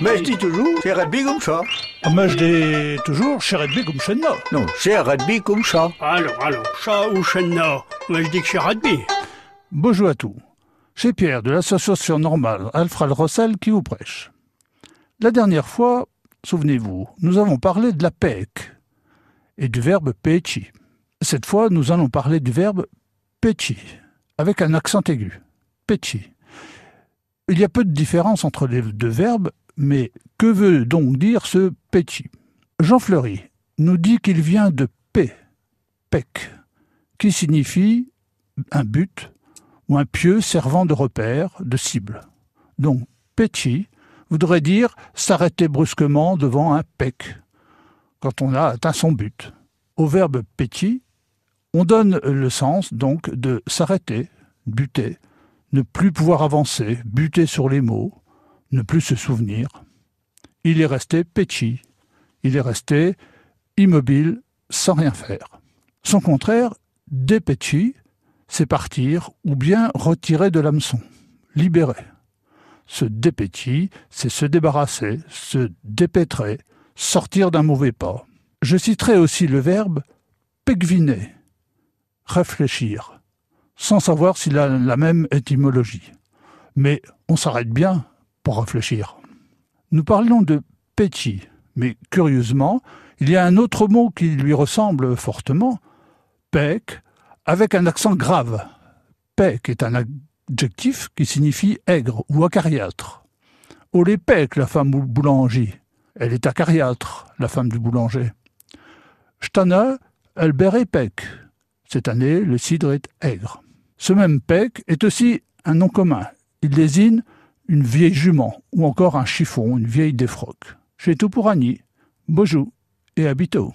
Mais je dis toujours, c'est rugby comme ça. Ah, Mais je dis toujours, chez Redby comme chez nous. Non, c'est rugby comme ça. Alors, alors, chat ou chenna Moi, je dis que c'est rugby. Bonjour à tous. C'est Pierre de l'association normale Alfred Rossel qui vous prêche. La dernière fois, souvenez-vous, nous avons parlé de la PEC et du verbe peci. Cette fois, nous allons parler du verbe peci, avec un accent aigu. Peci. Il y a peu de différence entre les deux verbes, mais que veut donc dire ce peci Jean Fleury nous dit qu'il vient de P, pec, qui signifie un but ou un pieu servant de repère, de cible. Donc, petit voudrait dire s'arrêter brusquement devant un pec, quand on a atteint son but. Au verbe petit, on donne le sens donc de s'arrêter, buter, ne plus pouvoir avancer, buter sur les mots, ne plus se souvenir. Il est resté petit, il est resté immobile, sans rien faire. Son contraire, dépétit, c'est partir ou bien retirer de l'hameçon, libérer. Se dépétit, c'est se débarrasser, se dépêtrer, sortir d'un mauvais pas. Je citerai aussi le verbe pegviner, réfléchir, sans savoir s'il a la même étymologie. Mais on s'arrête bien réfléchir. Nous parlons de petit, mais curieusement, il y a un autre mot qui lui ressemble fortement, pec, avec un accent grave. Pec est un adjectif qui signifie aigre ou acariâtre. Oh les pec, la femme boulanger. Elle est acariâtre, la femme du boulanger. Stana, elle bérait pec. Cette année, le cidre est aigre. Ce même pec est aussi un nom commun. Il désigne une vieille jument ou encore un chiffon, une vieille défroque. Chez tout pour Annie. Bonjour et à bientôt.